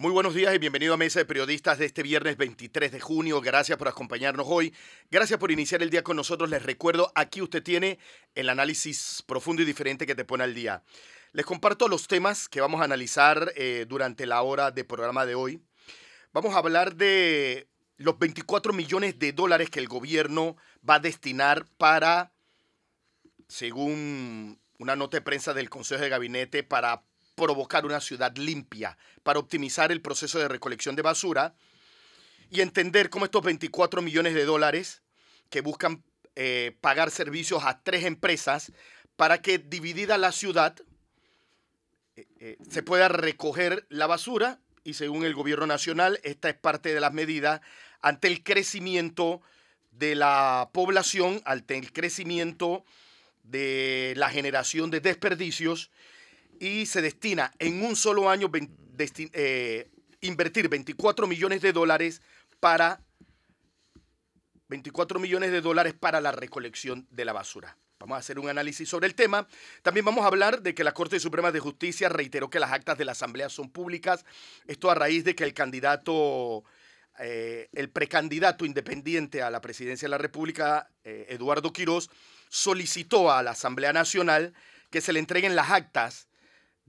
Muy buenos días y bienvenido a Mesa de Periodistas de este viernes 23 de junio. Gracias por acompañarnos hoy. Gracias por iniciar el día con nosotros. Les recuerdo, aquí usted tiene el análisis profundo y diferente que te pone al día. Les comparto los temas que vamos a analizar eh, durante la hora de programa de hoy. Vamos a hablar de los 24 millones de dólares que el gobierno va a destinar para, según una nota de prensa del Consejo de Gabinete, para provocar una ciudad limpia, para optimizar el proceso de recolección de basura y entender cómo estos 24 millones de dólares que buscan eh, pagar servicios a tres empresas para que dividida la ciudad eh, eh, se pueda recoger la basura y según el gobierno nacional esta es parte de las medidas ante el crecimiento de la población, ante el crecimiento de la generación de desperdicios y se destina en un solo año eh, invertir 24 millones de dólares para 24 millones de dólares para la recolección de la basura. Vamos a hacer un análisis sobre el tema. También vamos a hablar de que la Corte Suprema de Justicia reiteró que las actas de la Asamblea son públicas. Esto a raíz de que el candidato, eh, el precandidato independiente a la presidencia de la República, eh, Eduardo Quirós, solicitó a la Asamblea Nacional que se le entreguen las actas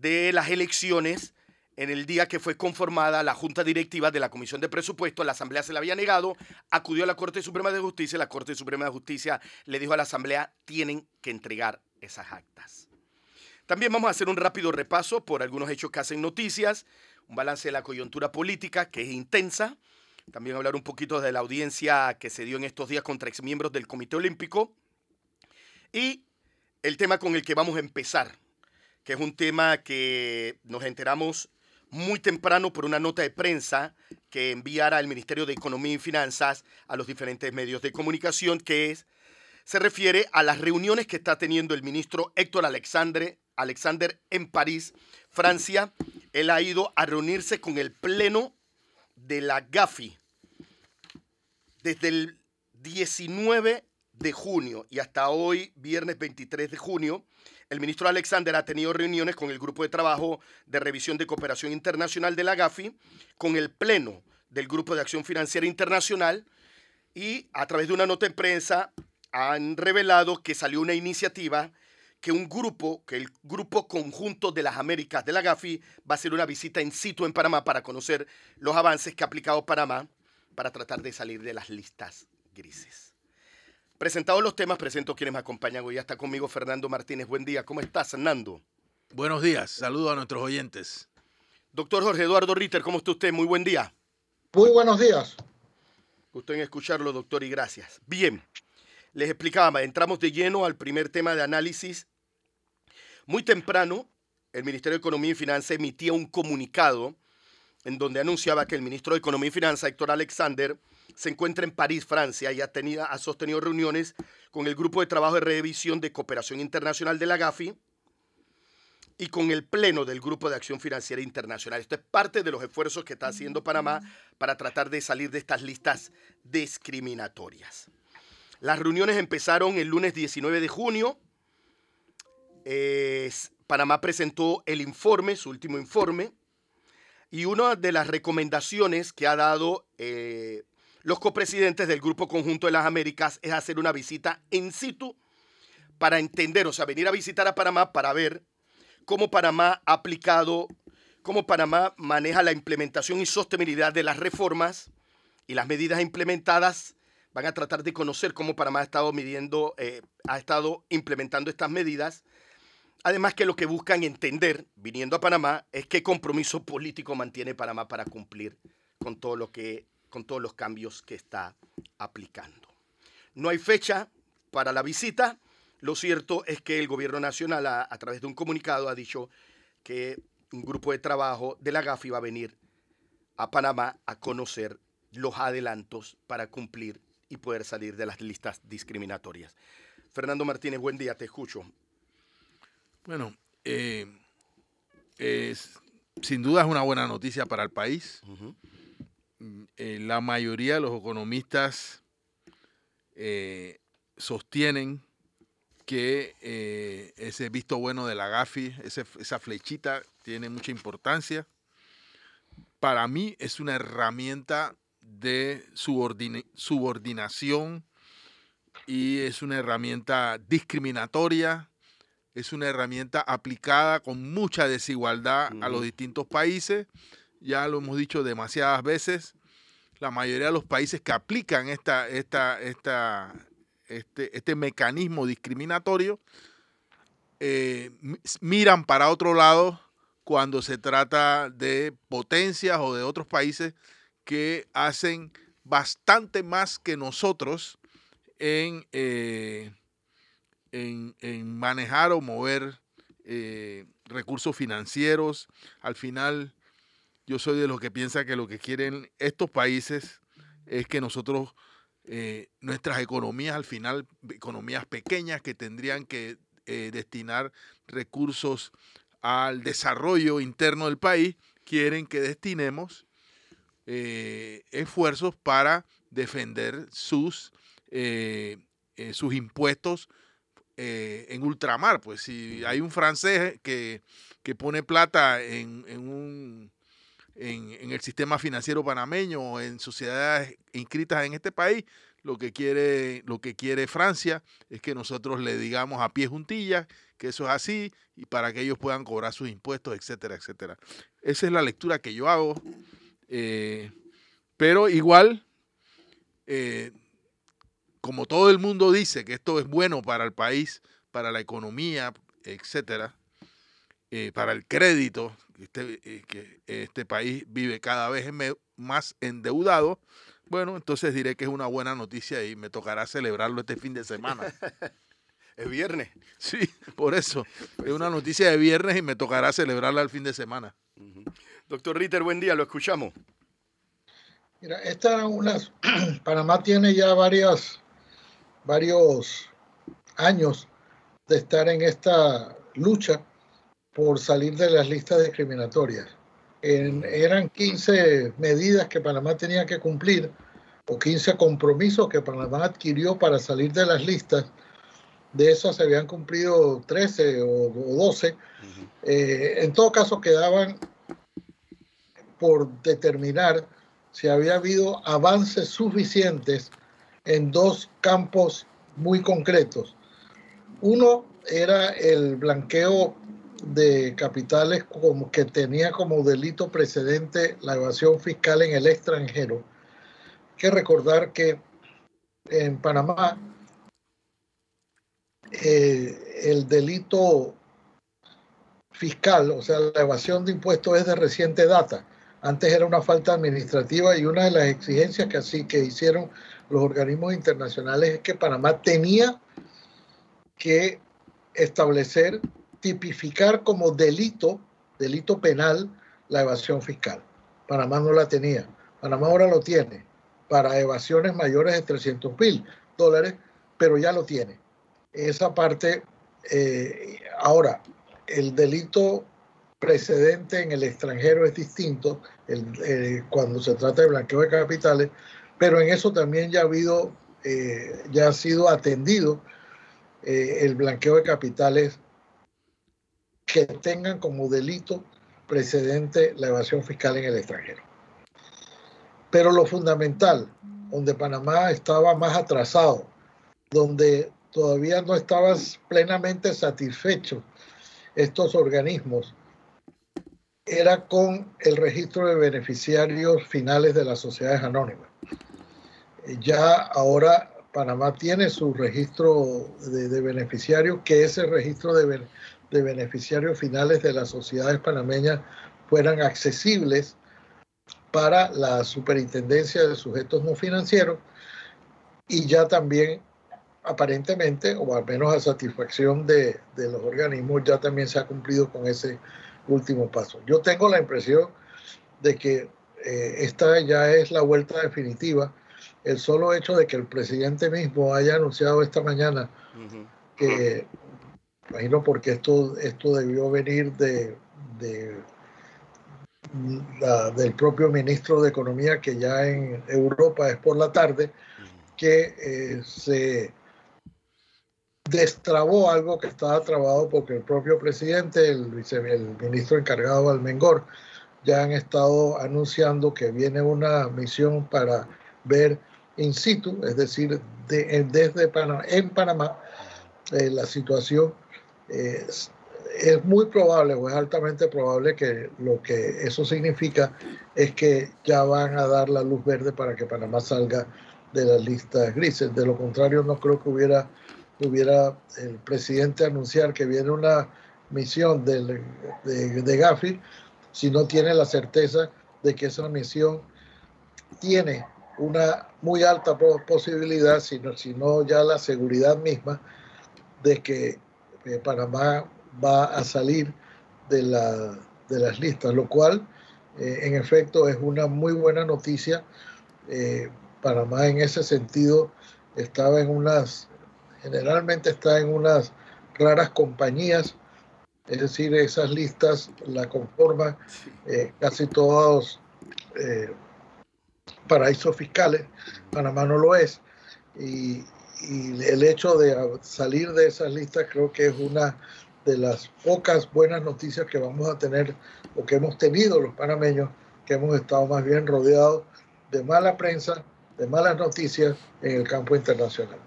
de las elecciones en el día que fue conformada la Junta Directiva de la Comisión de Presupuestos, la Asamblea se la había negado, acudió a la Corte Suprema de Justicia, la Corte Suprema de Justicia le dijo a la Asamblea, tienen que entregar esas actas. También vamos a hacer un rápido repaso por algunos hechos que hacen noticias, un balance de la coyuntura política que es intensa, también hablar un poquito de la audiencia que se dio en estos días contra exmiembros del Comité Olímpico y el tema con el que vamos a empezar, que es un tema que nos enteramos muy temprano por una nota de prensa que enviara el Ministerio de Economía y Finanzas a los diferentes medios de comunicación, que es, se refiere a las reuniones que está teniendo el ministro Héctor Alexandre, Alexander en París, Francia. Él ha ido a reunirse con el Pleno de la GAFI desde el 19 de junio y hasta hoy, viernes 23 de junio, el ministro Alexander ha tenido reuniones con el Grupo de Trabajo de Revisión de Cooperación Internacional de la GAFI, con el Pleno del Grupo de Acción Financiera Internacional y a través de una nota en prensa han revelado que salió una iniciativa que un grupo, que el Grupo Conjunto de las Américas de la GAFI va a hacer una visita in situ en Panamá para conocer los avances que ha aplicado Panamá para tratar de salir de las listas grises. Presentados los temas, presento quienes me acompañan hoy. Ya está conmigo Fernando Martínez. Buen día. ¿Cómo estás, Fernando? Buenos días. Saludos a nuestros oyentes. Doctor Jorge Eduardo Ritter, ¿cómo está usted? Muy buen día. Muy buenos días. Gusto en escucharlo, doctor, y gracias. Bien, les explicaba, entramos de lleno al primer tema de análisis. Muy temprano, el Ministerio de Economía y Finanzas emitía un comunicado en donde anunciaba que el ministro de Economía y Finanzas, Héctor Alexander, se encuentra en París, Francia, y ha, tenido, ha sostenido reuniones con el Grupo de Trabajo de Revisión de Cooperación Internacional de la GAFI y con el Pleno del Grupo de Acción Financiera Internacional. Esto es parte de los esfuerzos que está haciendo Panamá para tratar de salir de estas listas discriminatorias. Las reuniones empezaron el lunes 19 de junio. Panamá presentó el informe, su último informe, y una de las recomendaciones que ha dado eh, los copresidentes del Grupo Conjunto de las Américas es hacer una visita in situ para entender, o sea, venir a visitar a Panamá para ver cómo Panamá ha aplicado, cómo Panamá maneja la implementación y sostenibilidad de las reformas y las medidas implementadas. Van a tratar de conocer cómo Panamá ha estado midiendo, eh, ha estado implementando estas medidas. Además que lo que buscan entender, viniendo a Panamá, es qué compromiso político mantiene Panamá para cumplir con todo lo que con todos los cambios que está aplicando. No hay fecha para la visita. Lo cierto es que el gobierno nacional, a, través de un comunicado, ha dicho que un grupo de trabajo de la GAFI va a venir a Panamá a conocer los adelantos para cumplir y poder salir de las listas discriminatorias. Fernando Martínez, buen día, te escucho. Bueno, sin duda es una buena noticia para el país. Eh, la mayoría de los economistas eh, sostienen que eh, ese visto bueno de la GAFI, esa flechita, tiene mucha importancia. Para mí es una herramienta de subordinación y es una herramienta discriminatoria, es una herramienta aplicada con mucha desigualdad a los distintos países. Ya lo hemos dicho demasiadas veces, la mayoría de los países que aplican esta, esta, esta, este, este mecanismo discriminatorio eh, miran para otro lado cuando se trata de potencias o de otros países que hacen bastante más que nosotros en, eh, en, manejar o mover eh, recursos financieros. Al final, yo soy de los que piensa que lo que quieren estos países es que nosotros, eh, nuestras economías, al final, economías pequeñas que tendrían que destinar recursos al desarrollo interno del país, quieren que destinemos esfuerzos para defender sus eh, eh, sus impuestos eh, en ultramar. Pues si hay un francés que, pone plata en, un, en, el sistema financiero panameño o en sociedades inscritas en este país, lo que quiere, lo que quiere Francia es que nosotros le digamos a pie juntillas que eso es así y para que ellos puedan cobrar sus impuestos, etcétera, etcétera. Esa es la lectura que yo hago. pero igual, como todo el mundo dice que esto es bueno para el país, para la economía, etcétera, eh, para el crédito, este, eh, que este país vive cada vez más endeudado, bueno, entonces diré que es una buena noticia y me tocará celebrarlo este fin de semana. es viernes. Sí, por eso. Es una noticia de viernes y me tocará celebrarla el fin de semana. Doctor Ritter, buen día, lo escuchamos. Mira, esta unas. Panamá tiene ya varias varios años de estar en esta lucha por salir de las listas discriminatorias. eran 15 medidas que Panamá tenía que cumplir o 15 compromisos que Panamá adquirió para salir de las listas. De esos se habían cumplido 13 o, 12. Eh, en todo caso, quedaban por determinar si había habido avances suficientes en dos campos muy concretos. Uno era el blanqueo de capitales como que tenía como delito precedente la evasión fiscal en el extranjero. Hay que recordar que en Panamá eh, el delito fiscal, o sea, la evasión de impuestos es de reciente data. Antes era una falta administrativa y una de las exigencias que así que hicieron los organismos internacionales es que Panamá tenía que establecer, tipificar como delito, delito penal, la evasión fiscal. Panamá no la tenía. Panamá ahora lo tiene para evasiones mayores de 300 mil dólares, pero ya lo tiene. Esa parte, eh, ahora, el delito precedente en el extranjero es distinto cuando se trata de blanqueo de capitales, pero en eso también ya ha habido, eh, ya ha sido atendido eh, el blanqueo de capitales que tengan como delito precedente la evasión fiscal en el extranjero. Pero lo fundamental, donde Panamá estaba más atrasado, donde todavía no estaban plenamente satisfechos estos organismos, era con el registro de beneficiarios finales de las sociedades anónimas ya ahora Panamá tiene su registro de, beneficiarios, que ese registro de, de, beneficiarios finales de las sociedades panameñas fueran accesibles para la superintendencia de sujetos no financieros y ya también aparentemente, o al menos a satisfacción de, los organismos, ya también se ha cumplido con ese último paso. Yo tengo la impresión de que eh, esta ya es la vuelta definitiva el solo hecho de que el presidente mismo haya anunciado esta mañana que, imagino porque esto, esto debió venir de, del propio ministro de Economía, que ya en Europa es por la tarde, que eh, se destrabó algo que estaba trabado porque el propio presidente, el, el ministro encargado Almengor, ya han estado anunciando que viene una misión para ver in situ, es decir, desde Panamá, en Panamá, eh, la situación es, muy probable o es altamente probable que lo que eso significa es que ya van a dar la luz verde para que Panamá salga de las listas grises. De lo contrario, no creo que hubiera, hubiera el presidente anunciar que viene una misión de, de, de Gafi si no tiene la certeza de que esa misión tiene una muy alta posibilidad, sino, sino ya la seguridad misma de que eh, Panamá va a salir de, la, de las listas, lo cual eh, en efecto es una muy buena noticia. Eh, Panamá en ese sentido estaba en unas, generalmente está en unas raras compañías es decir, esas listas la conforman casi todos paraísos fiscales. Panamá no lo es. Y, el hecho de salir de esas listas creo que es una de las pocas buenas noticias que vamos a tener o que hemos tenido los panameños, que hemos estado más bien rodeados de mala prensa, de malas noticias en el campo internacional.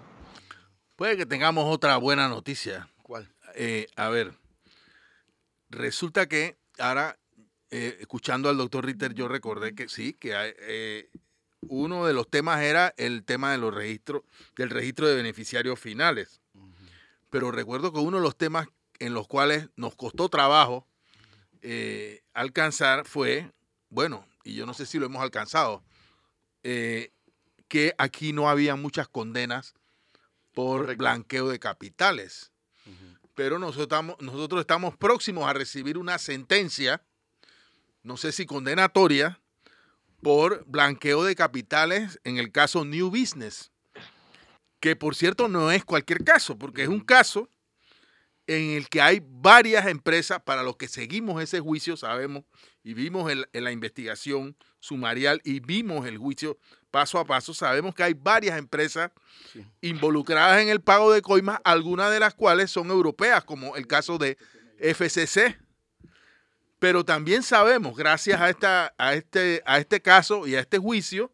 Puede que tengamos otra buena noticia. ¿Cuál? Eh, a ver, Resulta que ahora, eh, escuchando al doctor Ritter, yo recordé que sí, que eh, uno de los temas era el tema de los registros, del registro de beneficiarios finales. Pero recuerdo que uno de los temas en los cuales nos costó trabajo eh, alcanzar fue, bueno, y yo no sé si lo hemos alcanzado, que aquí no había muchas condenas por blanqueo de capitales. Pero nosotros estamos, nosotros estamos próximos a recibir una sentencia, no sé si condenatoria, por blanqueo de capitales en el caso New Business, que por cierto no es cualquier caso, porque es un caso en el que hay varias empresas, para los que seguimos ese juicio, sabemos, y vimos en la investigación sumarial y vimos el juicio paso a paso, sabemos que hay varias empresas involucradas en el pago de coimas, algunas de las cuales son europeas, como el caso de FCC. Pero también sabemos, gracias a, esta, a, este, a este caso y a este juicio,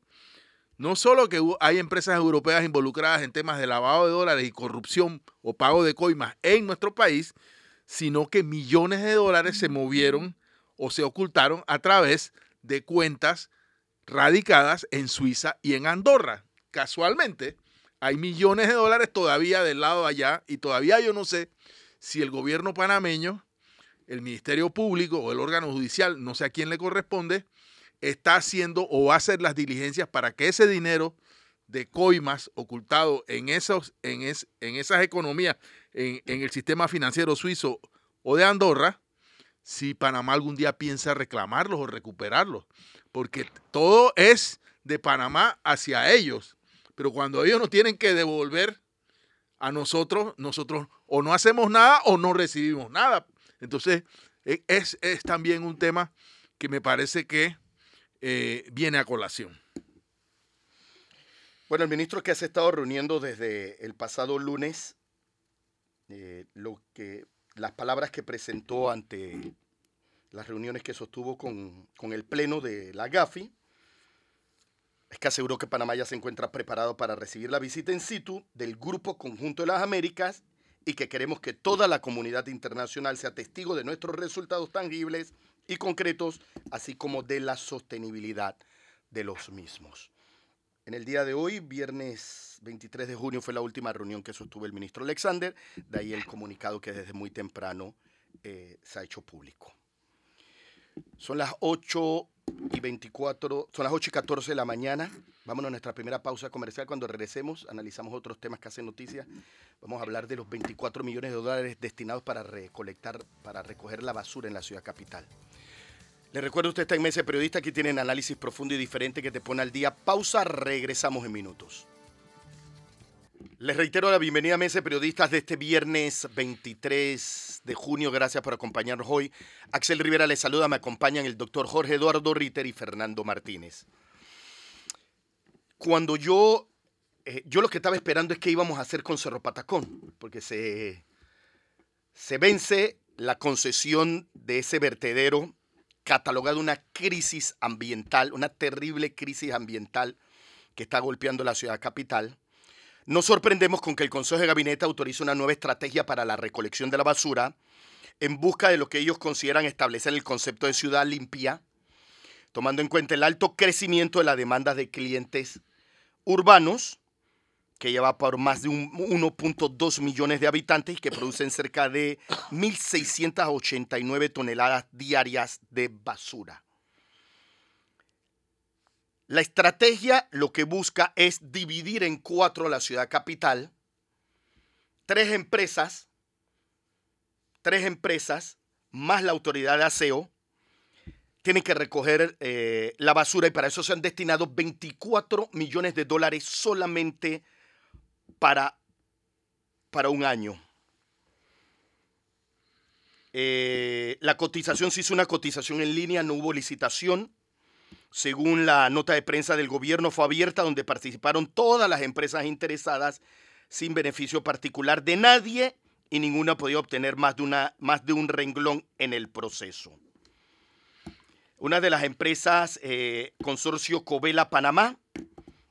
no solo que hay empresas europeas involucradas en temas de lavado de dólares y corrupción o pago de coimas en nuestro país, sino que millones de dólares se movieron o se ocultaron a través de cuentas radicadas en Suiza y en Andorra. Casualmente, hay millones de dólares todavía del lado allá y todavía yo no sé si el gobierno panameño, el Ministerio Público o el órgano judicial, no sé a quién le corresponde, está haciendo o va a hacer las diligencias para que ese dinero de coimas ocultado en, esos, en, en esas economías, en, en el sistema financiero suizo o de Andorra, si Panamá algún día piensa reclamarlos o recuperarlos porque todo es de Panamá hacia ellos. Pero cuando ellos nos tienen que devolver a nosotros, nosotros o no hacemos nada o no recibimos nada. Entonces, e, es, también un tema que me parece que eh, viene a colación. Bueno, el ministro que se ha estado reuniendo desde el pasado lunes, eh, lo que, las palabras que presentó ante las reuniones que sostuvo con, el Pleno de la GAFI, es que aseguró que Panamá ya se encuentra preparado para recibir la visita in situ del Grupo Conjunto de las Américas y que queremos que toda la comunidad internacional sea testigo de nuestros resultados tangibles y concretos, así como de la sostenibilidad de los mismos. En el día de hoy, viernes 23 de junio, fue la última reunión que sostuvo el ministro Alexander, de ahí el comunicado que desde muy temprano eh, se ha hecho público. Son las 8 y 24, son las 8 y 14 de la mañana. Vámonos a nuestra primera pausa comercial. Cuando regresemos, analizamos otros temas que hacen noticias. Vamos a hablar de los 24 millones de dólares destinados para recolectar, para recoger la basura en la ciudad capital. Le recuerdo, usted está en Mesa Periodista, aquí tienen análisis profundo y diferente que te pone al día. Pausa, regresamos en minutos. Les reitero la bienvenida a Mesa Periodistas de este viernes 23 de junio. Gracias por acompañarnos hoy. Axel Rivera les saluda, me acompañan el doctor Jorge Eduardo Ritter y Fernando Martínez. Cuando yo, eh, yo lo que estaba esperando es que íbamos a hacer con Cerro Patacón, porque se, se vence la concesión de ese vertedero catalogado una crisis ambiental, una terrible crisis ambiental que está golpeando la ciudad capital. Nos sorprendemos con que el Consejo de Gabinete autorice una nueva estrategia para la recolección de la basura en busca de lo que ellos consideran establecer el concepto de ciudad limpia, tomando en cuenta el alto crecimiento de la demanda de clientes urbanos, que lleva por más de 1.2 millones de habitantes y que producen cerca de 1.689 toneladas diarias de basura. La estrategia lo que busca es dividir en cuatro la ciudad capital, tres empresas, tres empresas más la autoridad de aseo, tienen que recoger eh, la basura y para eso se han destinado 24 millones de dólares solamente para, para un año. Eh, la cotización se hizo una cotización en línea, no hubo licitación según la nota de prensa del gobierno, fue abierta donde participaron todas las empresas interesadas sin beneficio particular de nadie y ninguna podía obtener más de, una, más de un renglón en el proceso. Una de las empresas, eh, Consorcio Covela Panamá,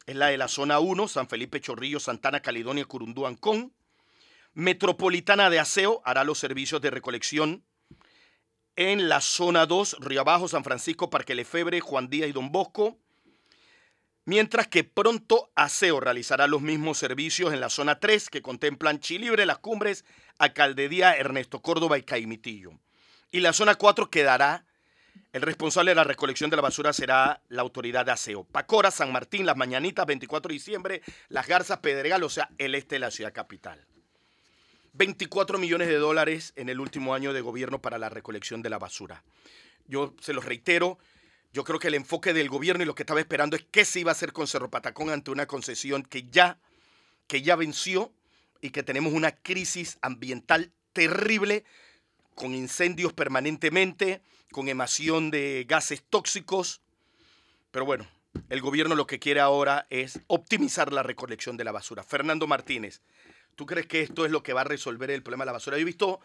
es la de la zona 1, San Felipe Chorrillo, Santana, Caledonia, Curundú, Ancón. Metropolitana de Aseo hará los servicios de recolección en la zona 2, Río Abajo, San Francisco, Parque Lefebre, Juan Díaz y Don Bosco. Mientras que pronto Aseo realizará los mismos servicios en la zona 3 que contemplan Chilibre, Las Cumbres, Alcaldía, Ernesto Córdoba y Caimitillo. Y la zona 4 quedará, el responsable de la recolección de la basura será la autoridad de Aseo. Pacora, San Martín, Las Mañanitas, 24 de diciembre, Las Garzas, Pedregal, o sea, el este de la ciudad capital. 24 millones de dólares en el último año de gobierno para la recolección de la basura. Yo se los reitero, yo creo que el enfoque del gobierno y lo que estaba esperando es qué se iba a hacer con Cerro Patacón ante una concesión que ya, que ya venció y que tenemos una crisis ambiental terrible con incendios permanentemente, con emisión de gases tóxicos. Pero bueno, el gobierno lo que quiere ahora es optimizar la recolección de la basura. Fernando Martínez, ¿Tú crees que esto es lo que va a resolver el problema de la basura? Yo he visto,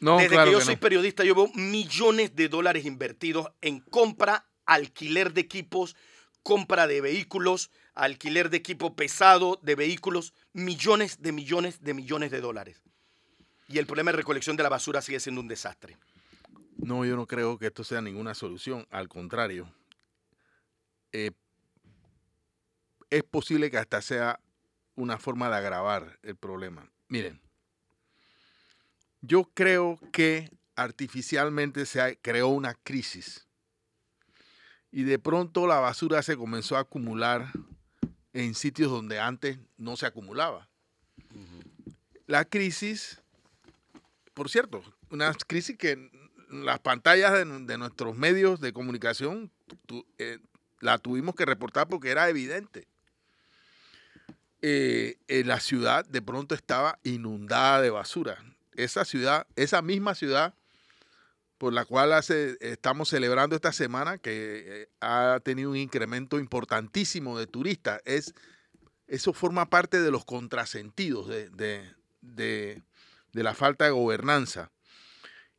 desde que yo soy periodista, yo veo millones de dólares invertidos en compra, alquiler de equipos, compra de vehículos, alquiler de equipo pesado, de vehículos, millones de millones de millones de dólares. Y el problema de recolección de la basura sigue siendo un desastre. No, yo no creo que esto sea ninguna solución. Al contrario, eh, es posible que hasta sea una forma de agravar el problema. Miren, yo creo que artificialmente se creó una crisis y de pronto la basura se comenzó a acumular en sitios donde antes no se acumulaba. La crisis, por cierto, una crisis que las pantallas de, nuestros medios de comunicación eh, la tuvimos que reportar porque era evidente. Eh, la ciudad de pronto estaba inundada de basura. Esa ciudad, esa misma ciudad por la cual estamos celebrando esta semana, que eh, ha tenido un incremento importantísimo de turistas, es, eso forma parte de los contrasentidos de, de la falta de gobernanza.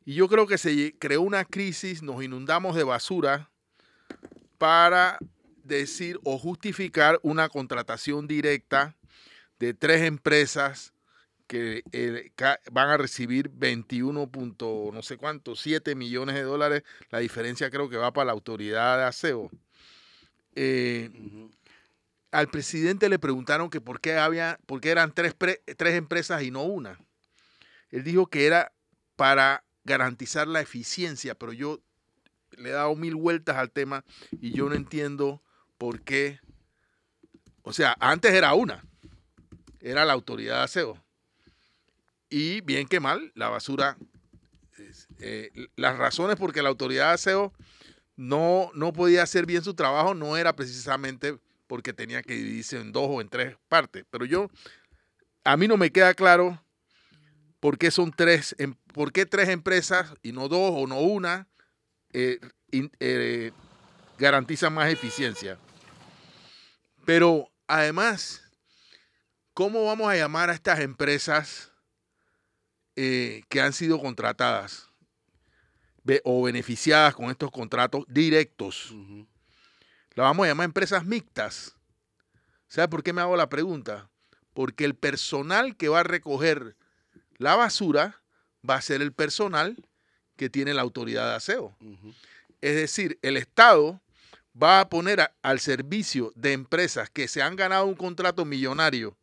Y yo creo que se creó una crisis, nos inundamos de basura para decir o justificar una contratación directa de tres empresas que eh, van a recibir 21. no sé cuánto, 7 millones de dólares. La diferencia creo que va para la autoridad de aseo. Eh, al presidente le preguntaron que por qué, había, por qué eran tres, tres empresas y no una. Él dijo que era para garantizar la eficiencia, pero yo le he dado mil vueltas al tema y yo no entiendo por qué. O sea, antes era una, era la autoridad de aseo. Y bien que mal, la basura, eh, las razones por que la autoridad de aseo no, no podía hacer bien su trabajo no era precisamente porque tenía que dividirse en dos o en tres partes. Pero yo a mí no me queda claro por qué son tres, em, por qué tres empresas y no dos o no una eh, eh, garantizan más eficiencia. Pero además, ¿cómo vamos a llamar a estas empresas eh, que han sido contratadas o beneficiadas con estos contratos directos? La vamos a llamar empresas mixtas. ¿Sabe por qué me hago la pregunta? Porque el personal que va a recoger la basura va a ser el personal que tiene la autoridad de aseo. Es decir, el Estado va a poner al servicio de empresas que se han ganado un contrato millonario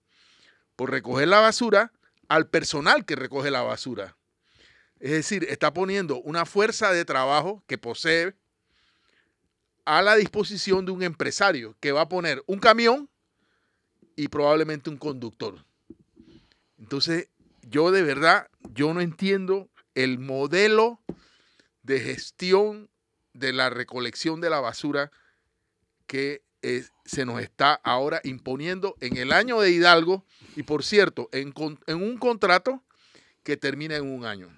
por recoger la basura al personal que recoge la basura. Es decir, está poniendo una fuerza de trabajo que posee a la disposición de un empresario que va a poner un camión y probablemente un conductor. Entonces, yo de verdad, yo no entiendo el modelo de gestión de la recolección de la basura que eh, se nos está ahora imponiendo en el año de Hidalgo y por cierto, en, un contrato que termina en un año.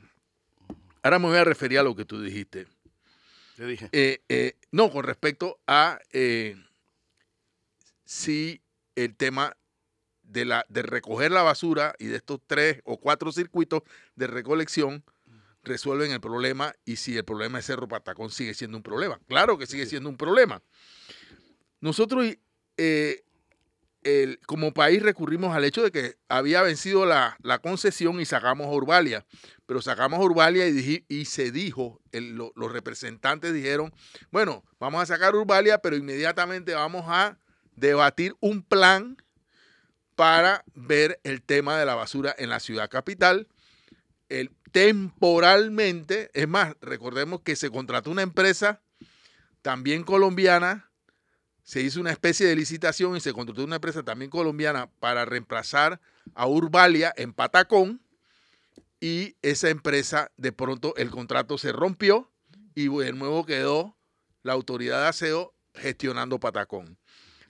Ahora me voy a referir a lo que tú dijiste. Te dije. Eh, eh, no, con respecto a si el tema de, la, de recoger la basura y de estos tres o cuatro circuitos de recolección resuelven el problema y si el problema es Cerro Patacón sigue siendo un problema. Claro que sigue siendo un problema. Nosotros eh, como país recurrimos al hecho de que había vencido la, concesión y sacamos a Urbalia, pero sacamos a Urbalia y, y se dijo, los representantes dijeron, bueno, vamos a sacar Urbalia, pero inmediatamente vamos a debatir un plan para ver el tema de la basura en la ciudad capital. El, temporalmente, es más, recordemos que se contrató una empresa también colombiana, se hizo una especie de licitación y se contrató una empresa también colombiana para reemplazar a Urbalia en Patacón y esa empresa de pronto el contrato se rompió y de nuevo quedó la autoridad de aseo gestionando Patacón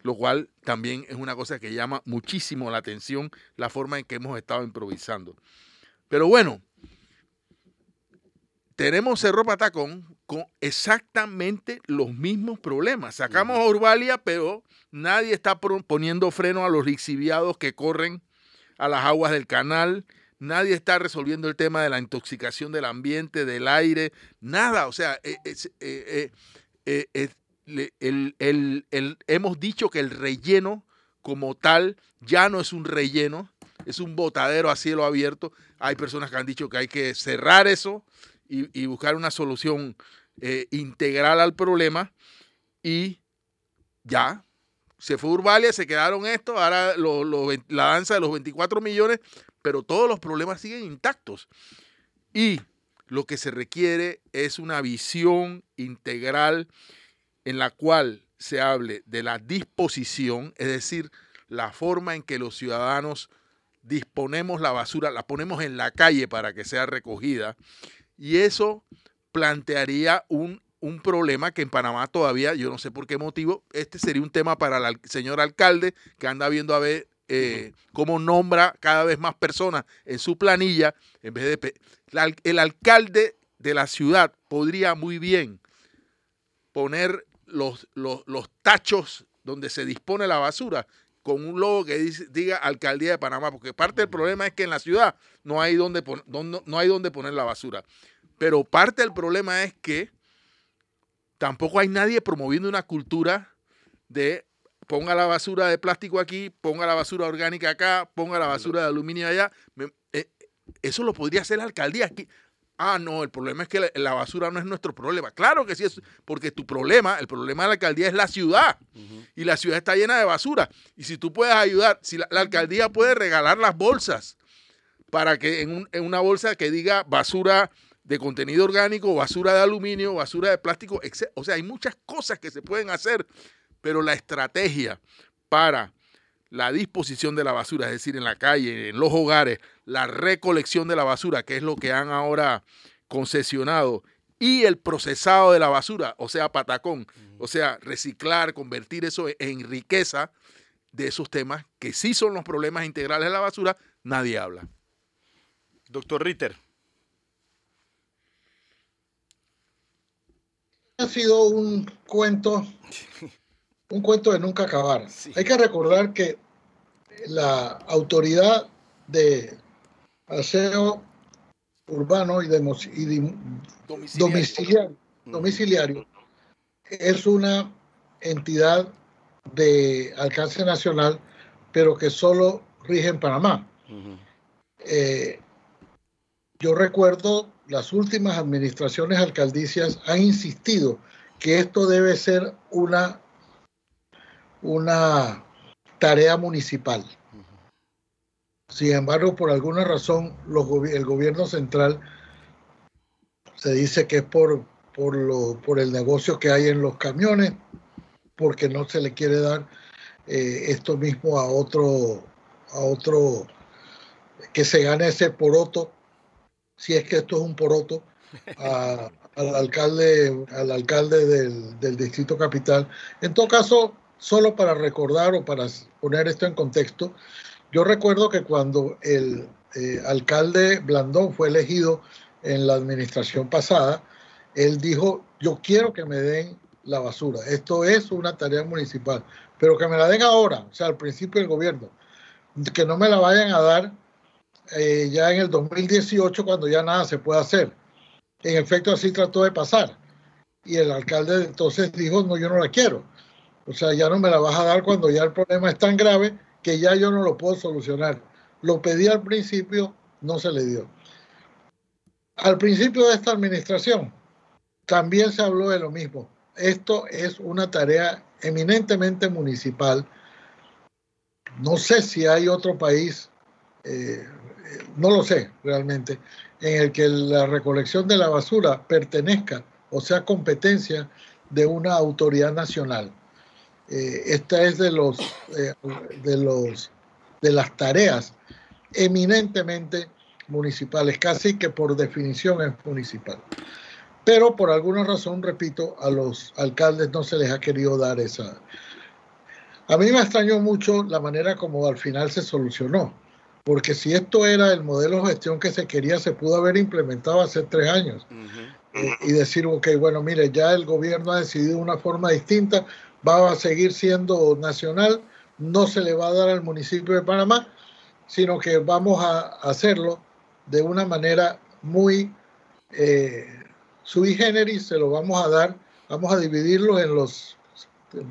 lo cual también es una cosa que llama muchísimo la atención la forma en que hemos estado improvisando. Pero bueno, tenemos Cerro Patacón con exactamente los mismos problemas. Sacamos a Urbalia, pero nadie está poniendo freno a los lixiviados que corren a las aguas del canal. Nadie está resolviendo el tema de la intoxicación del ambiente, del aire, nada. O sea, eh, eh, eh, el, hemos dicho que el relleno como tal ya no es un relleno, es un botadero a cielo abierto. Hay personas que han dicho que hay que cerrar eso y, buscar una solución eh, integral al problema. Y ya, se fue Urbalia, se quedaron esto, ahora la danza de los 24 millones, pero todos los problemas siguen intactos. Y lo que se requiere es una visión integral en la cual se hable de la disposición, es decir, la forma en que los ciudadanos disponemos la basura, la ponemos en la calle para que sea recogida, y eso plantearía un, un problema que en Panamá todavía, yo no sé por qué motivo, este sería un tema para el señor alcalde que anda viendo a ver eh, cómo nombra cada vez más personas en su planilla, en vez de... el alcalde de la ciudad podría muy bien poner los, los, tachos donde se dispone la basura con un logo que diga Alcaldía de Panamá, porque parte del problema es que en la ciudad no hay donde, no hay donde poner la basura. Pero parte del problema es que tampoco hay nadie promoviendo una cultura de ponga la basura de plástico aquí, ponga la basura orgánica acá, ponga la basura de aluminio allá. Eh, eso lo podría hacer la alcaldía. Aquí, ah, no, el problema es que la, basura no es nuestro problema. Claro que sí, es porque tu problema, el problema de la alcaldía es la ciudad. Y la ciudad está llena de basura. Y si tú puedes ayudar, si la, alcaldía puede regalar las bolsas para que en, una bolsa que diga basura de contenido orgánico, basura de aluminio, basura de plástico, etc. O sea, hay muchas cosas que se pueden hacer, pero la estrategia para la disposición de la basura, es decir, en la calle, en los hogares, la recolección de la basura, que es lo que han ahora concesionado, y el procesado de la basura, o sea, patacón, o sea, reciclar, convertir eso en riqueza de esos temas que sí son los problemas integrales de la basura, nadie habla. Doctor Ritter. Ha sido un cuento, un cuento de nunca acabar. Hay que recordar que la autoridad de aseo urbano y, de, domiciliario. domiciliario, es una entidad de alcance nacional, pero que solo rige en Panamá. Eh, yo recuerdo las últimas administraciones alcaldicias han insistido que esto debe ser una, una tarea municipal. Sin embargo, por alguna razón, el gobierno central se dice que es por, por, lo, por el negocio que hay en los camiones, porque no se le quiere dar eh, esto mismo a otro, a otro, que se gane ese poroto, si es que esto es un poroto, al alcalde, al alcalde del, del distrito capital. En todo caso, solo para recordar o para poner esto en contexto, yo recuerdo que cuando el eh, alcalde Blandón fue elegido en la administración pasada, él dijo, yo quiero que me den la basura. Esto es una tarea municipal, pero que me la den ahora, o sea, al principio del gobierno. Que no me la vayan a dar eh, ya en el 2018 cuando ya nada se puede hacer. En efecto, así trató de pasar. Y el alcalde entonces dijo, no, yo no la quiero. O sea, ya no me la vas a dar cuando ya el problema es tan grave que ya yo no lo puedo solucionar. Lo pedí al principio, no se le dio. Al principio de esta administración también se habló de lo mismo. Esto es una tarea eminentemente municipal. No sé si hay otro país, eh, no lo sé realmente, en el que la recolección de la basura pertenezca o sea competencia de una autoridad nacional. Eh, esta es de los, eh, de los de las tareas eminentemente municipales, casi que por definición es municipal. Pero por alguna razón, repito, a los alcaldes no se les ha querido dar esa. A mí me extrañó mucho la manera como al final se solucionó, porque si esto era el modelo de gestión que se quería, se pudo haber implementado hace tres años. Y decir, ok, bueno, mire, ya el gobierno ha decidido una forma distinta, va a seguir siendo nacional, no se le va a dar al municipio de Panamá, sino que vamos a hacerlo de una manera muy eh, sui generis, se lo vamos a dar, vamos a dividirlo en los,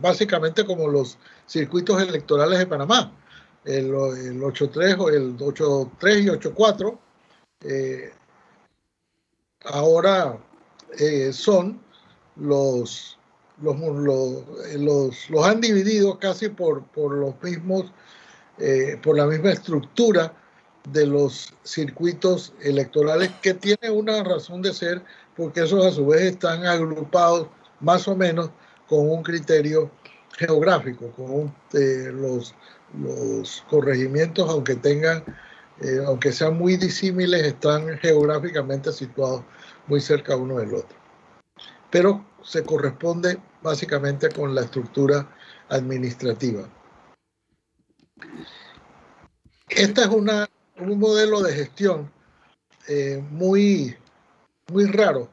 básicamente como los circuitos electorales de Panamá, el, el 8.3 o el 8.3 y 8.4. Eh, ahora eh, son los los, los, los, han dividido casi por, por los mismos, eh, por la misma estructura de los circuitos electorales que tiene una razón de ser porque esos a su vez están agrupados más o menos con un criterio geográfico, con eh, los, los corregimientos, aunque tengan, eh, aunque sean muy disímiles, están geográficamente situados muy cerca uno del otro. Pero se corresponde básicamente con la estructura administrativa. Este es una, un modelo de gestión eh, muy, muy raro,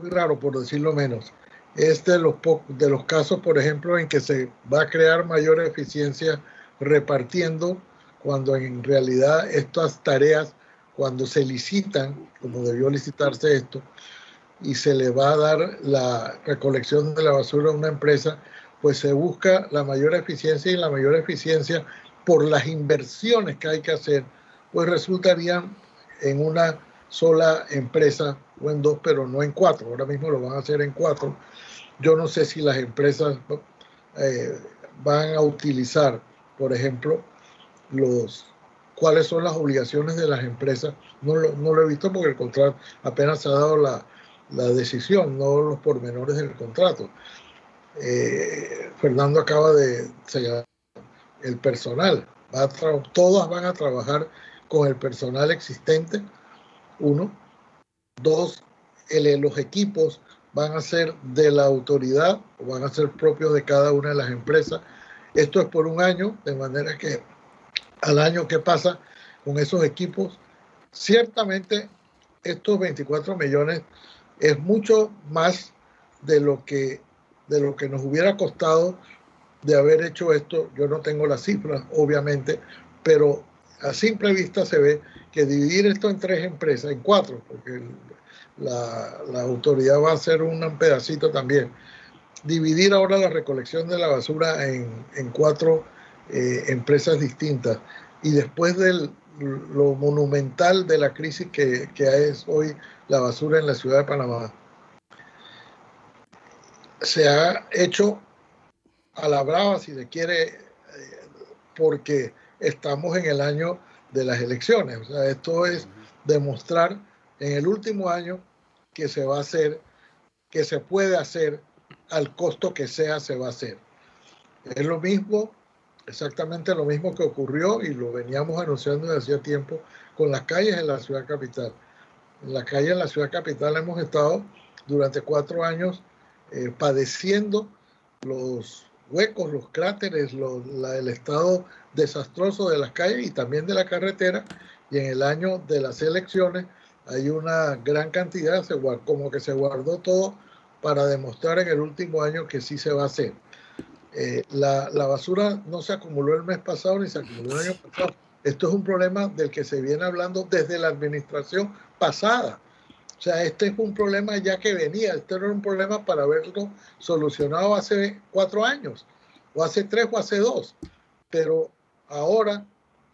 muy raro por decirlo menos. Es de los, de los casos, por ejemplo, en que se va a crear mayor eficiencia repartiendo cuando en realidad estas tareas, cuando se licitan, como debió licitarse esto, y se le va a dar la recolección de la basura a una empresa, pues se busca la mayor eficiencia y la mayor eficiencia por las inversiones que hay que hacer, pues resultarían en una sola empresa o en dos, pero no en cuatro. Ahora mismo lo van a hacer en cuatro. Yo no sé si las empresas eh, van a utilizar, por ejemplo, los cuáles son las obligaciones de las empresas. No lo, no lo he visto porque el contrato apenas se ha dado la, la decisión, no los pormenores del contrato. Eh, Fernando acaba de señalar el personal. Todas van a trabajar con el personal existente, uno. Dos, los equipos van a ser de la autoridad o van a ser propios de cada una de las empresas. Esto es por un año, de manera que al año que pasa, con esos equipos. Ciertamente estos 24 millones es mucho más de lo que de lo que nos hubiera costado de haber hecho esto. Yo no tengo las cifras, obviamente, pero a simple vista se ve que dividir esto en tres empresas, en cuatro, porque la, autoridad va a hacer un pedacito también, dividir ahora la recolección de la basura en, cuatro eh, empresas distintas y después de lo monumental de la crisis que, que es hoy la basura en la ciudad de Panamá, se ha hecho a la brava, si se quiere, eh, porque estamos en el año de las elecciones. Esto es demostrar en el último año que se va a hacer, que se puede hacer al costo que sea, se va a hacer. Es lo mismo, exactamente lo mismo que ocurrió y lo veníamos anunciando desde hacía tiempo con las calles en la ciudad capital. En las calles en la ciudad capital hemos estado durante cuatro años eh, padeciendo los huecos, los cráteres, el estado desastroso de las calles y también de la carretera. Y en el año de las elecciones hay una gran cantidad, como que se guardó todo para demostrar en el último año que sí se va a hacer. Eh, la, la, basura no se acumuló el mes pasado ni se acumuló el año pasado. Esto es un problema del que se viene hablando desde la administración pasada. O sea, este es un problema ya que venía, este no era un problema para haberlo solucionado hace cuatro años, o hace tres o hace dos. Pero ahora,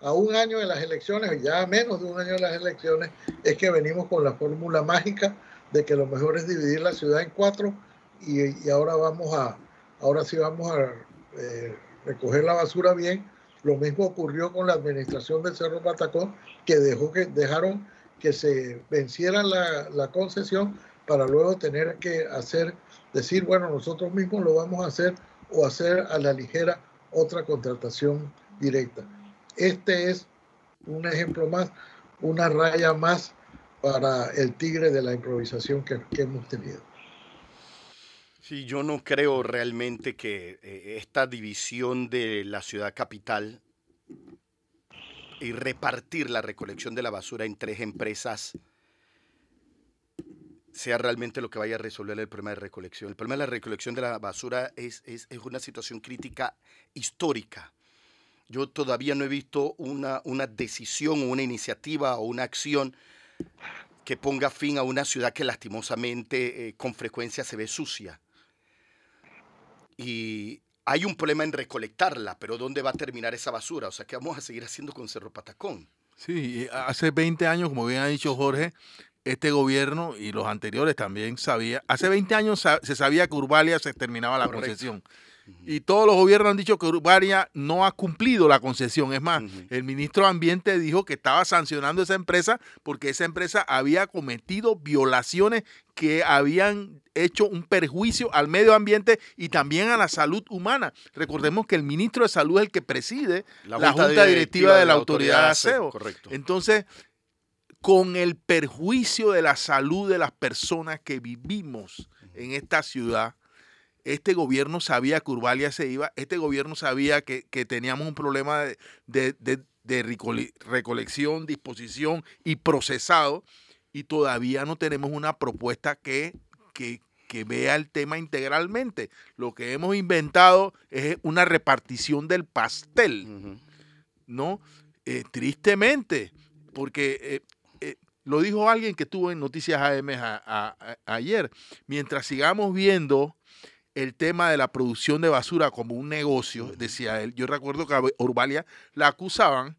a un año de las elecciones, ya a menos de un año de las elecciones, es que venimos con la fórmula mágica de que lo mejor es dividir la ciudad en cuatro y, ahora vamos a, ahora sí vamos a eh, recoger la basura bien. Lo mismo ocurrió con la administración del Cerro Patacón, que dejó que dejaron que se venciera la, concesión para luego tener que hacer, decir, bueno, nosotros mismos lo vamos a hacer o hacer a la ligera otra contratación directa. Este es un ejemplo más, una raya más para el tigre de la improvisación que hemos tenido. Sí, yo no creo realmente que eh, esta división de la ciudad capital y repartir la recolección de la basura en tres empresas sea realmente lo que vaya a resolver el problema de recolección. El problema de la recolección de la basura es, es, una situación crítica histórica. Yo todavía no he visto una, una decisión una iniciativa o una acción que ponga fin a una ciudad que lastimosamente eh, con frecuencia se ve sucia. Y hay un problema en recolectarla, pero ¿dónde va a terminar esa basura? O sea, ¿qué vamos a seguir haciendo con Cerro Patacón? Sí, hace 20 años, como bien ha dicho Jorge, este gobierno y los anteriores también sabía, hace 20 años se sabía que Urbalia se terminaba la concesión. Y todos los gobiernos han dicho que Urbaria no ha cumplido la concesión. Es más, el ministro de Ambiente dijo que estaba sancionando esa empresa porque esa empresa había cometido violaciones que habían hecho un perjuicio al medio ambiente y también a la salud humana. Recordemos que el ministro de Salud es el que preside la, Junta, Directiva, de la, Autoridad, de Aseo. Correcto. Entonces, con el perjuicio de la salud de las personas que vivimos en esta ciudad, este gobierno sabía que Urbalia se iba, este gobierno sabía que, teníamos un problema de, recolección, disposición y procesado, y todavía no tenemos una propuesta que, que, vea el tema integralmente. Lo que hemos inventado es una repartición del pastel, ¿no? Eh, tristemente, porque eh, eh, lo dijo alguien que estuvo en Noticias AM ayer, mientras sigamos viendo el tema de la producción de basura como un negocio, decía él. Yo recuerdo que a Urbalia la acusaban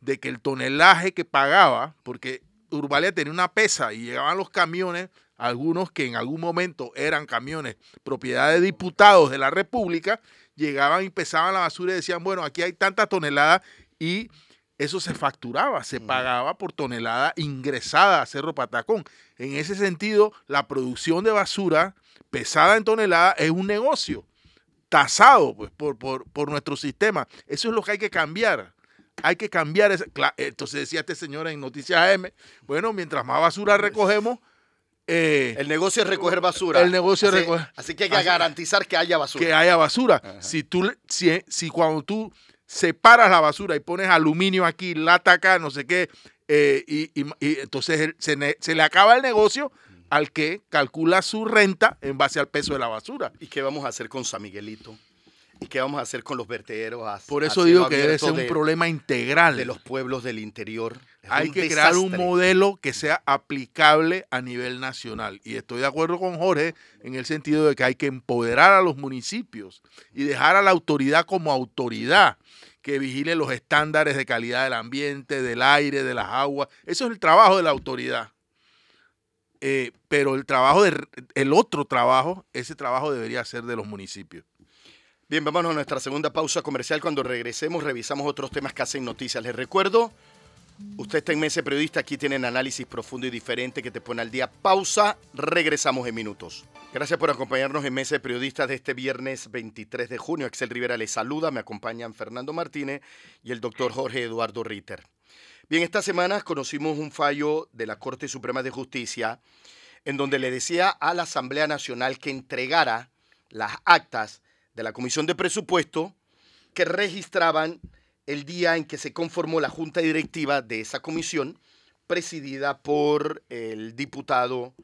de que el tonelaje que pagaba, porque Urbalia tenía una pesa y llegaban los camiones, algunos que en algún momento eran camiones propiedad de diputados de la República, llegaban y pesaban la basura y decían, bueno, aquí hay tantas toneladas y eso se facturaba, se pagaba por tonelada ingresada a Cerro Patacón. En ese sentido, la producción de basura pesada en tonelada es un negocio tasado pues, por, por, nuestro sistema. Eso es lo que hay que cambiar. Hay que cambiar. Ese, entonces decía este señor en Noticias AM, bueno, mientras más basura recogemos, eh, el negocio es recoger basura. El negocio es recoger. Así que hay que garantizar que haya basura. Que haya basura. Si tú, si, si cuando tú separas la basura y pones aluminio aquí, lata acá, no sé qué, eh, y, entonces se, se, le acaba el negocio al que calcula su renta en base al peso de la basura. ¿Y qué vamos a hacer con San Miguelito? ¿Y qué vamos a hacer con los vertederos? Por eso digo que debe ser un problema integral. De los pueblos del interior. Hay que crear un modelo que sea aplicable a nivel nacional. Y estoy de acuerdo con Jorge en el sentido de que hay que empoderar a los municipios y dejar a la autoridad como autoridad que vigile los estándares de calidad del ambiente, del aire, de las aguas. Eso es el trabajo de la autoridad. Eh, pero el trabajo de, el otro trabajo, ese trabajo debería ser de los municipios. Bien, vámonos a nuestra segunda pausa comercial. Cuando regresemos, revisamos otros temas que hacen noticias. Les recuerdo, usted está en Mese Periodista, aquí tienen análisis profundo y diferente que te pone al día. Pausa, regresamos en minutos. Gracias por acompañarnos en Mese Periodista de este viernes 23 de junio. Axel Rivera les saluda, me acompañan Fernando Martínez y el doctor Jorge Eduardo Ritter. Bien, esta semana conocimos un fallo de la Corte Suprema de Justicia en donde le decía a la Asamblea Nacional que entregara las actas de la Comisión de Presupuesto que registraban el día en que se conformó la junta directiva de esa comisión, presidida por el diputado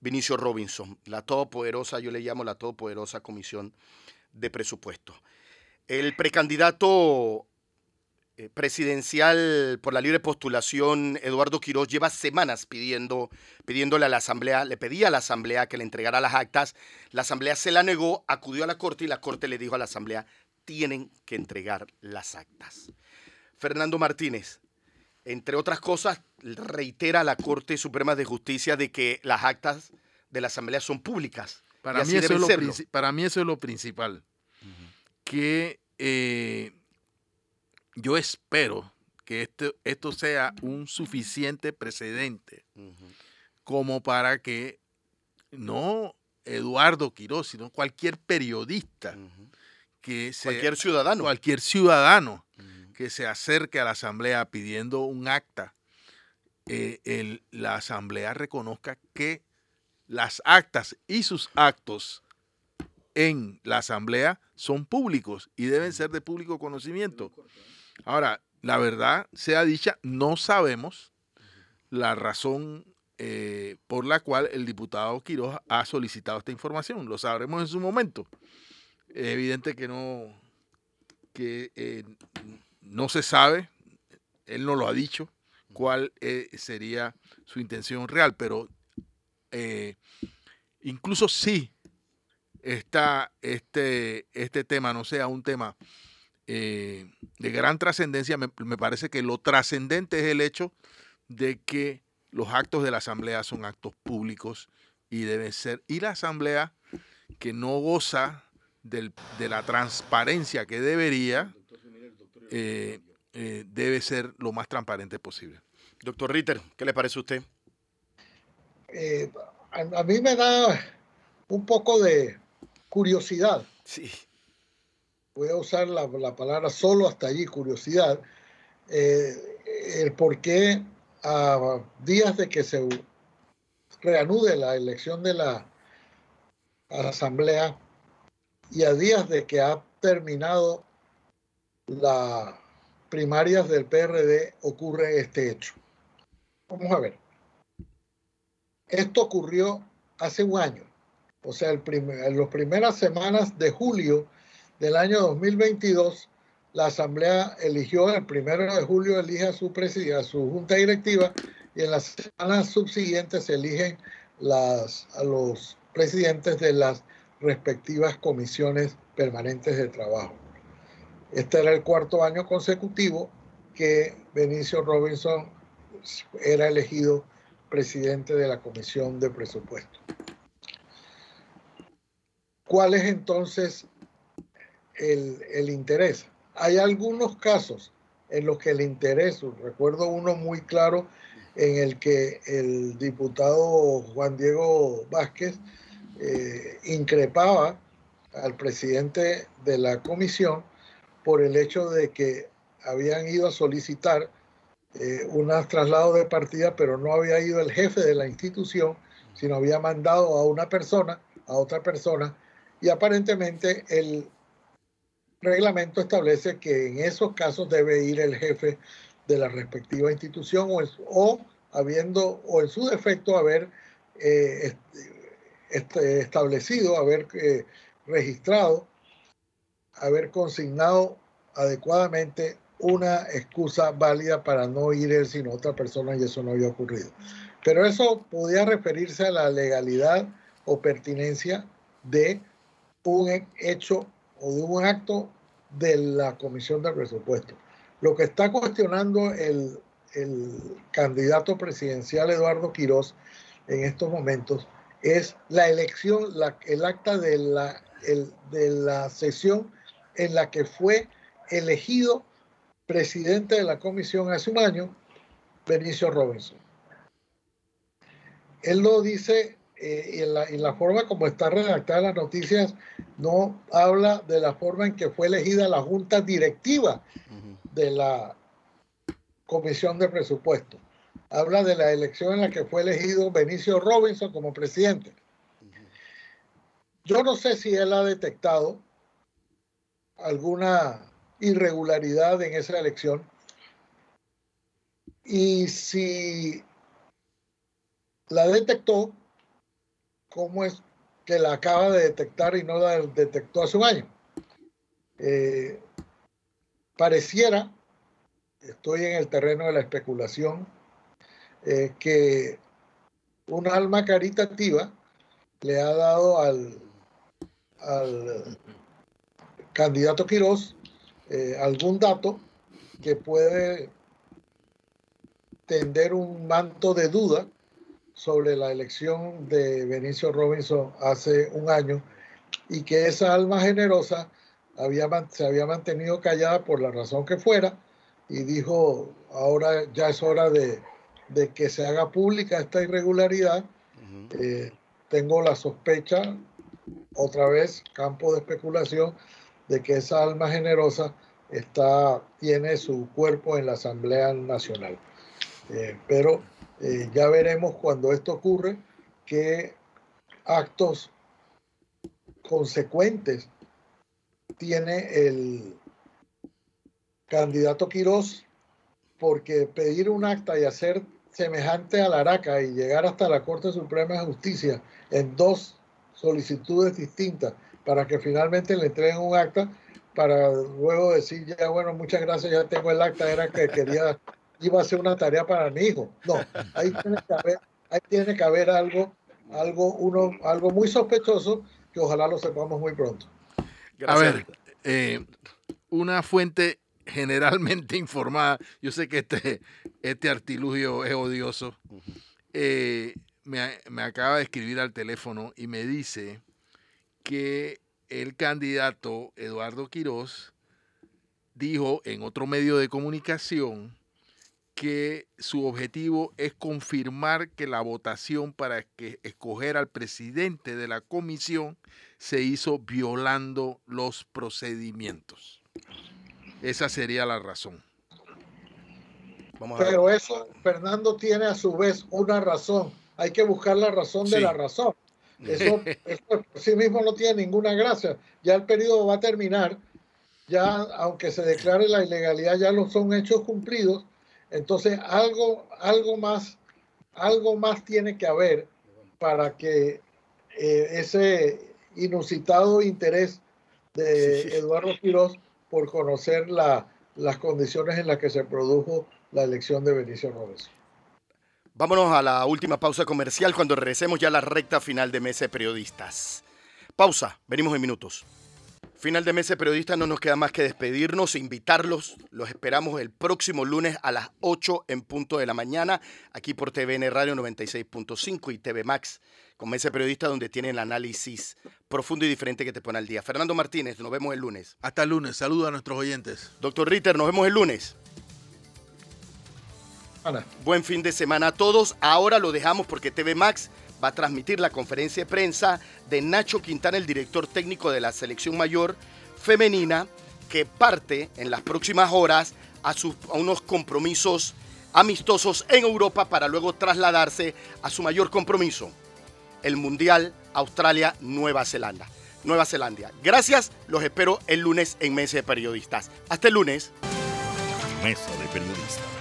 Vinicio Robinson, la todopoderosa, yo le llamo la todopoderosa Comisión de Presupuesto. El precandidato eh, presidencial por la libre postulación, Eduardo Quiroz, lleva semanas pidiendo, pidiéndole a la Asamblea, le pedía a la Asamblea que le entregara las actas. La Asamblea se la negó, acudió a la Corte y la Corte le dijo a la Asamblea, tienen que entregar las actas. Fernando Martínez, entre otras cosas, reitera a la Corte Suprema de Justicia de que las actas de la Asamblea son públicas. Para, mí eso, es lo para mí eso es lo principal. Que eh, yo espero que esto, esto sea un suficiente precedente como para que no Eduardo Quiroz, sino cualquier periodista que se, cualquier ciudadano, cualquier ciudadano que se acerque a la asamblea pidiendo un acta, eh, la asamblea reconozca que las actas y sus actos en la asamblea son públicos y deben ser de público conocimiento. Ahora, la verdad sea dicha, no sabemos la razón eh, por la cual el diputado Quiroz ha solicitado esta información. Lo sabremos en su momento. Es evidente que no, que, eh, no se sabe, él no lo ha dicho, cuál eh, sería su intención real, pero incluso si está este, este tema no sea un tema eh, de gran trascendencia, me, parece que lo trascendente es el hecho de que los actos de la Asamblea son actos públicos y deben ser, y la Asamblea que no goza de la transparencia que debería, eh, eh, debe ser lo más transparente posible. Doctor Ritter, ¿qué le parece a usted? a, a, mí me da un poco de curiosidad. Sí voy a usar la, palabra solo hasta allí, curiosidad, eh, el por qué a días de que se reanude la elección de la, Asamblea y a días de que ha terminado las primarias del PRD ocurre este hecho. Vamos a ver. Esto ocurrió hace un año, o sea, el en las primeras semanas de julio del año 2022, la Asamblea eligió el primero de julio, elige a su a su junta directiva, y en las semanas subsiguientes se eligen a los presidentes de las respectivas comisiones permanentes de trabajo. Este era el cuarto año consecutivo que Benicio Robinson era elegido presidente de la Comisión de Presupuesto. ¿Cuál es entonces el, interés. Hay algunos casos en los que el interés, recuerdo uno muy claro en el que el diputado Juan Diego Vázquez eh, increpaba al presidente de la comisión por el hecho de que habían ido a solicitar eh, un traslado de partida, pero no había ido el jefe de la institución, sino había mandado a una persona, a otra persona, y aparentemente el reglamento establece que en esos casos debe ir el jefe de la respectiva institución o, o habiendo, o en su defecto, haber eh, establecido, haber eh, registrado, haber consignado adecuadamente una excusa válida para no ir él sino otra persona y eso no había ocurrido. Pero eso podía referirse a la legalidad o pertinencia de un hecho o de un acto de la Comisión de Presupuesto. Lo que está cuestionando el, candidato presidencial Eduardo Quirós en estos momentos es la elección, el acta de la, de la sesión en la que fue elegido presidente de la comisión hace un año, Benicio Robinson. Él lo dice eh, en, la, forma como está redactada las noticias, no habla de la forma en que fue elegida la junta directiva de la comisión de presupuesto. Habla de la elección en la que fue elegido Benicio Robinson como presidente. Yo no sé si él ha detectado alguna irregularidad en esa elección y si la detectó, cómo es que la acaba de detectar y no la detectó hace un año. Eh, pareciera, estoy en el terreno de la especulación, eh, que un alma caritativa le ha dado al, al candidato Quirós eh, algún dato que puede tender un manto de duda sobre la elección de Benicio Robinson hace un año y que esa alma generosa había, se había mantenido callada por la razón que fuera y dijo, ahora ya es hora de, que se haga pública esta irregularidad. Eh, tengo la sospecha, otra vez, campo de especulación, de que esa alma generosa está, tiene su cuerpo en la Asamblea Nacional. Eh, pero eh, ya veremos cuando esto ocurre qué actos consecuentes tiene el candidato Quirós, porque pedir un acta y hacer semejante a la Araca y llegar hasta la Corte Suprema de Justicia en dos solicitudes distintas para que finalmente le entreguen un acta para luego decir ya bueno muchas gracias ya tengo el acta era que quería iba a ser una tarea para mi hijo. No, ahí tiene que haber, ahí tiene que haber algo, algo, uno, algo muy sospechoso que ojalá lo sepamos muy pronto. A ver, eh, una fuente generalmente informada, yo sé que este, este artilugio es odioso, eh, me, me acaba de escribir al teléfono y me dice que el candidato Eduardo Quirós dijo en otro medio de comunicación que su objetivo es confirmar que la votación para que escoger al presidente de la comisión se hizo violando los procedimientos. Esa sería la razón. Pero eso, Fernando tiene a su vez una razón. Hay que buscar la razón de la razón. Eso, eso por sí mismo no tiene ninguna gracia. Ya el periodo va a terminar. Ya, aunque se declare la ilegalidad, ya lo son hechos cumplidos entonces, algo, algo, más, algo más tiene que haber para que eh, ese inusitado interés de Eduardo Quirós por conocer la, las condiciones en las que se produjo la elección de Benicio Robes. Vámonos a la última pausa comercial cuando regresemos ya a la recta final de Mesa de Periodistas. Pausa, venimos en minutos. Final de mes periodista, no nos queda más que despedirnos e invitarlos. Los esperamos el próximo lunes a las 8 en punto de la mañana, aquí por TVN Radio 96.5 y TV Max, con Mese Periodista, donde tienen el análisis profundo y diferente que te pone al día. Fernando Martínez, nos vemos el lunes. Hasta el lunes, saludos a nuestros oyentes. Doctor Ritter, nos vemos el lunes. Buen fin de semana a todos. Ahora lo dejamos porque TV Max va a transmitir la conferencia de prensa de Nacho Quintana, el director técnico de la selección mayor femenina, que parte en las próximas horas a, a unos compromisos amistosos en Europa para luego trasladarse a su mayor compromiso, el Mundial Australia-Nueva Zelanda. Nueva Zelanda. Gracias, los espero el lunes en Mesa de Periodistas. Hasta el lunes. Mesa de Periodistas.